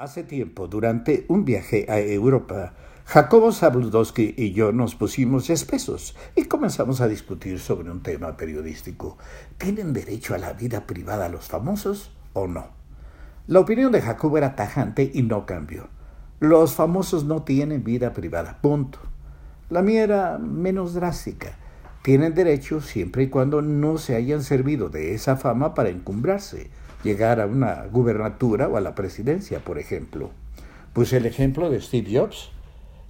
Hace tiempo, durante un viaje a Europa, Jacobo Zabludowski y yo nos pusimos espesos y comenzamos a discutir sobre un tema periodístico. ¿Tienen derecho a la vida privada los famosos o no? La opinión de Jacobo era tajante y no cambió. Los famosos no tienen vida privada, punto. La mía era menos drástica. Tienen derecho siempre y cuando no se hayan servido de esa fama para encumbrarse, llegar a una gubernatura o a la presidencia, por ejemplo. Pues el ejemplo de Steve Jobs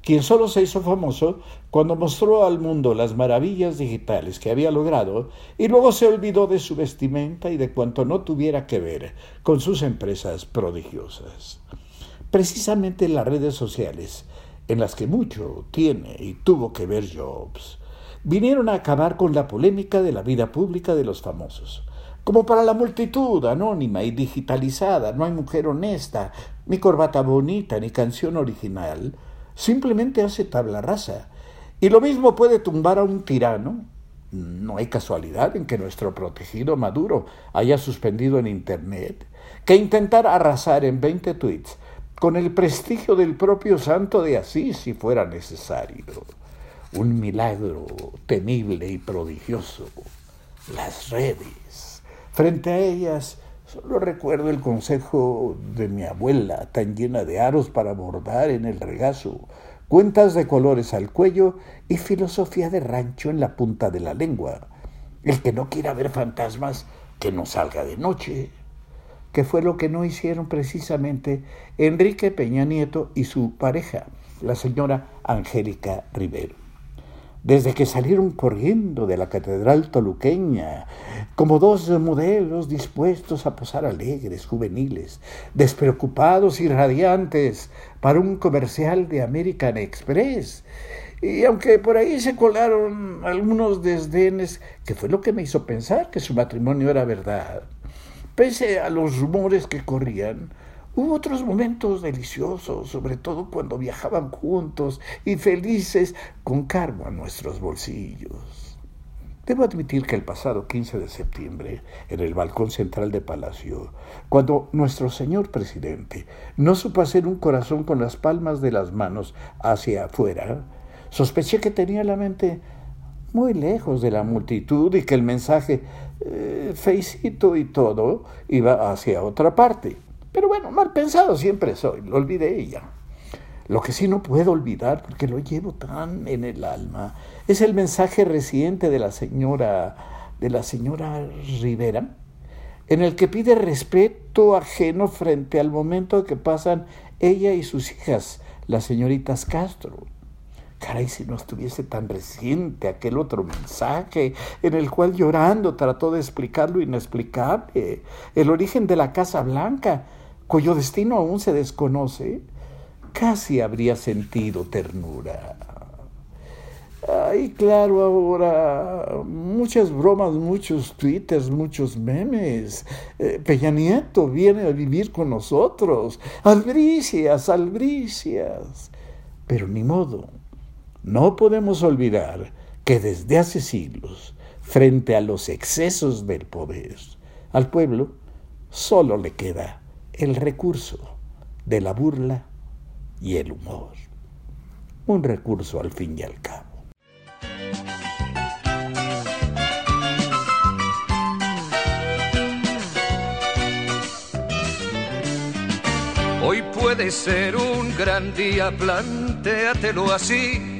quien solo se hizo famoso cuando mostró al mundo las maravillas digitales que había logrado y luego se olvidó de su vestimenta y de cuanto no tuviera que ver con sus empresas prodigiosas. Precisamente las redes sociales, en las que mucho tiene y tuvo que ver Jobs, vinieron a acabar con la polémica de la vida pública de los famosos. Como para la multitud anónima y digitalizada no hay mujer honesta, ni corbata bonita, ni canción original, simplemente hace tabla rasa. Y lo mismo puede tumbar a un tirano. No hay casualidad en que nuestro protegido Maduro haya suspendido en Internet que intentar arrasar en 20 tweets con el prestigio del propio santo de Asís si fuera necesario. Un milagro temible y prodigioso. Las redes. Frente a ellas, solo recuerdo el consejo de mi abuela, tan llena de aros para bordar en el regazo, cuentas de colores al cuello y filosofía de rancho en la punta de la lengua. El que no quiera ver fantasmas, que no salga de noche. Que fue lo que no hicieron precisamente Enrique Peña Nieto y su pareja, la señora Angélica Rivero desde que salieron corriendo de la catedral toluqueña, como dos modelos dispuestos a posar alegres, juveniles, despreocupados y radiantes para un comercial de American Express. Y aunque por ahí se colaron algunos desdenes, que fue lo que me hizo pensar que su matrimonio era verdad, pese a los rumores que corrían, Hubo otros momentos deliciosos, sobre todo cuando viajaban juntos y felices con cargo a nuestros bolsillos. Debo admitir que el pasado 15 de septiembre, en el balcón central de Palacio, cuando nuestro señor presidente no supo hacer un corazón con las palmas de las manos hacia afuera, sospeché que tenía la mente muy lejos de la multitud y que el mensaje, eh, feicito y todo, iba hacia otra parte. Pero bueno, mal pensado siempre soy, lo olvidé ya. Lo que sí no puedo olvidar, porque lo llevo tan en el alma, es el mensaje reciente de la señora, de la señora Rivera, en el que pide respeto ajeno frente al momento que pasan ella y sus hijas, las señoritas Castro. Caray, si no estuviese tan reciente aquel otro mensaje en el cual llorando trató de explicar lo inexplicable, el origen de la Casa Blanca, cuyo destino aún se desconoce, casi habría sentido ternura. Ay, claro, ahora muchas bromas, muchos twitters, muchos memes. Eh, Peña Nieto viene a vivir con nosotros. Albricias, albricias. Pero ni modo. No podemos olvidar que desde hace siglos, frente a los excesos del poder, al pueblo solo le queda el recurso de la burla y el humor. Un recurso al fin y al cabo. Hoy puede ser un gran día, plantéatelo así.